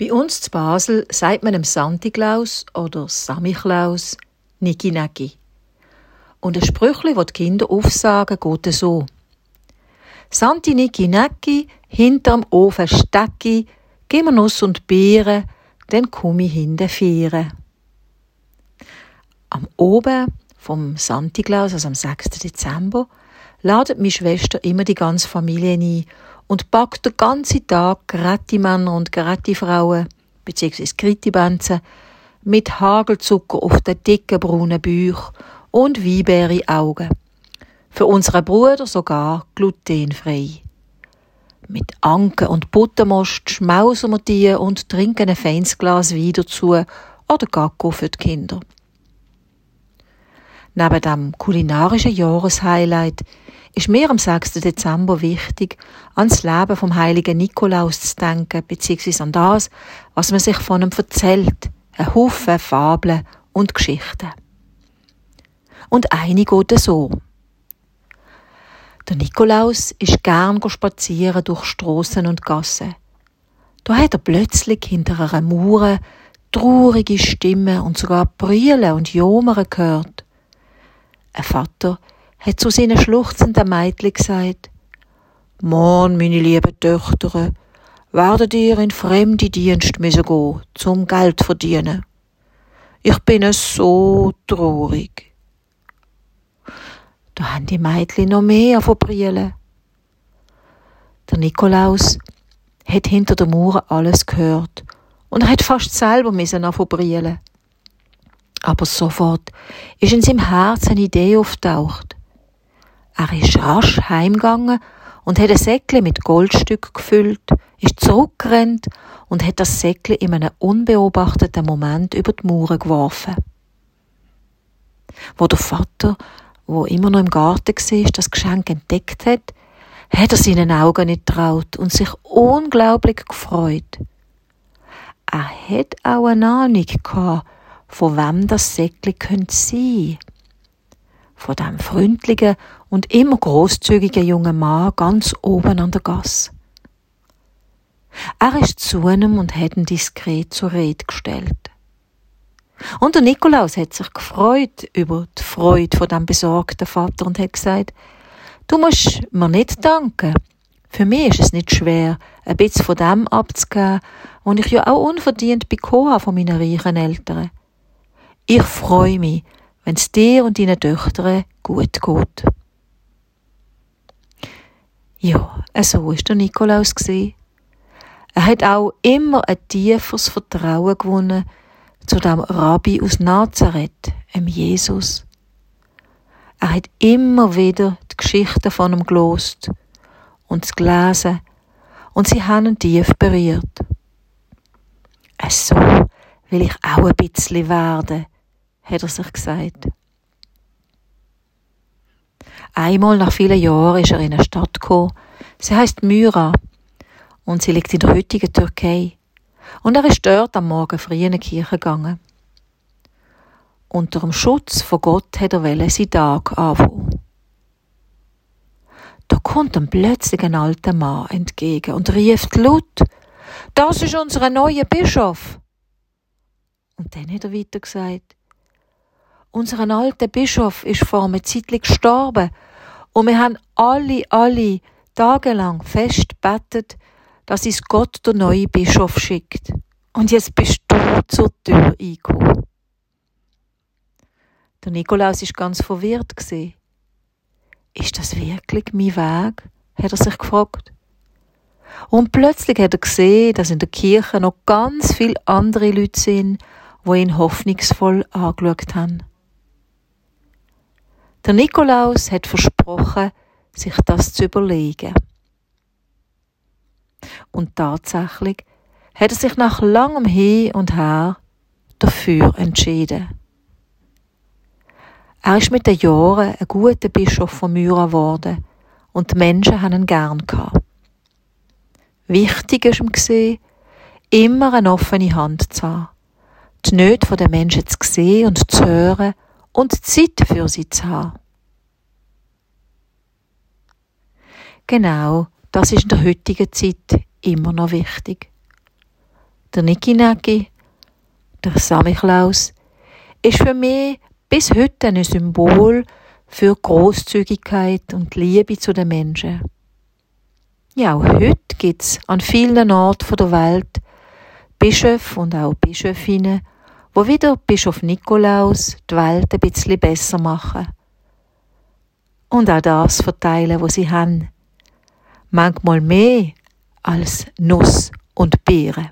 Bei uns zu Basel sagt man dem Santiklaus oder Samichlaus Niki Naki. Und ein Sprüchli, das die Kinder aufsagen, geht so. Santi Niki Naki, hinterm Ofen Stecki, gib mir Nuss und Beeren, dann komm ich hinten vieren. Am Oben vom Santiklaus, also am 6. Dezember, ladet meine Schwester immer die ganze Familie ein und backt den ganzen Tag gerette Männer und gerette Frauen, beziehungsweise Krittibenzen, mit Hagelzucker auf den dicken braunen Bauch und Weinbeere Augen. Für unsere Brüder sogar glutenfrei. Mit Anken und Buttermost schmausen wir die und trinken ein feines Glas Wein dazu oder Gacko für die Kinder. Neben dem kulinarischen Jahreshighlight ist mir am 6. Dezember wichtig, ans Leben vom heiligen Nikolaus zu denken, beziehungsweise an das, was man sich von ihm erzählt. Ein Haufen Fabeln und Geschichten. Und eine geht so. Der Nikolaus ist gern spazieren durch Strassen und Gassen. Da hat er plötzlich hinter einer Mauer traurige Stimmen und sogar Brüllen und Jomern gehört. Ein Vater hat zu seinen schluchzenden Mädchen gesagt, Mann, meine lieben Töchter, werdet ihr in fremde Dienst müssen gehen, zum Geld verdienen. Ich bin es so traurig. Da haben die Mädchen noch mehr von Brillen. Der Nikolaus hat hinter der Mauer alles gehört und er hat fast selber müssen brillen. Aber sofort ist in seinem Herzen eine Idee auftaucht. Er ist rasch heimgegangen und hat ein Säckchen mit Goldstück gefüllt, ist zurückgerannt und hat das Säckchen in einem unbeobachteten Moment über die Mauer geworfen. Wo der Vater, wo immer noch im Garten war, das Geschenk entdeckt hat, hat er seinen Augen nicht traut und sich unglaublich gefreut. Er hat auch eine Ahnung gehabt, von wem das Säckchen könnte sein. Von dem freundlichen und immer großzügigen jungen Mann ganz oben an der Gasse. Er ist zu ihm und hat ihn diskret zur Rede gestellt. Und der Nikolaus hat sich gefreut über die Freude von dem besorgten Vater und hat gesagt, du musst mir nicht danken. Für mich ist es nicht schwer, ein bisschen von dem abzugeben, was ich ja auch unverdient bekommen habe von meinen reichen Eltern. Ich freue mich, wenn es dir und deinen Töchtern gut geht. Ja, so war der Nikolaus. Er hat auch immer ein tieferes Vertrauen gewonnen zu dem Rabbi aus Nazareth, dem Jesus. Er hat immer wieder die Geschichten von ihm gelost und es gelesen und sie haben ihn tief berührt. So will ich auch ein bisschen werden, hat er sich gesagt. Einmal nach vielen Jahren ist er in eine Stadt gekommen. Sie heißt Myra und sie liegt in der heutigen Türkei. Und er ist dort am Morgen früh in die Kirche gegangen. Unter dem Schutz von Gott hat er seinen Tag anfangen. Da kommt ihm plötzlich ein alter Mann entgegen und rief laut, das ist unser neuer Bischof. Und dann hat er weiter gesagt, unser alter Bischof ist vor einer Zeit gestorben und wir haben alle, alle tagelang fest bettet, dass uns Gott der neue Bischof schickt. Und jetzt bist du zur Tür eingekommen. Der Nikolaus ist ganz verwirrt gesehen. Ist das wirklich mein Weg? hat er sich gefragt. Und plötzlich hat er gesehen, dass in der Kirche noch ganz viele andere Leute sind, die ihn hoffnungsvoll angeschaut haben. Der Nikolaus hat versprochen, sich das zu überlegen. Und tatsächlich hat er sich nach langem Hin und Her dafür entschieden. Er ist mit den Jahren ein guter Bischof von Myra geworden und die Menschen haben ihn gern gehabt. Wichtig ist ihm immer eine offene Hand zu haben, die Nöte der Menschen zu sehen und zu hören und Zeit für sie zu haben. Genau, das ist in der heutigen Zeit immer noch wichtig. der Niki der Samichlaus, ist für mich bis heute ein Symbol für Großzügigkeit und Liebe zu den Menschen. Ja, auch heute gibt's an vielen Orten der Welt Bischöfe und auch Bischöfinnen, wo wieder Bischof Nikolaus die Welt ein bisschen besser machen. Und auch das verteilen, was sie haben. Manchmal mehr als Nuss und Beeren.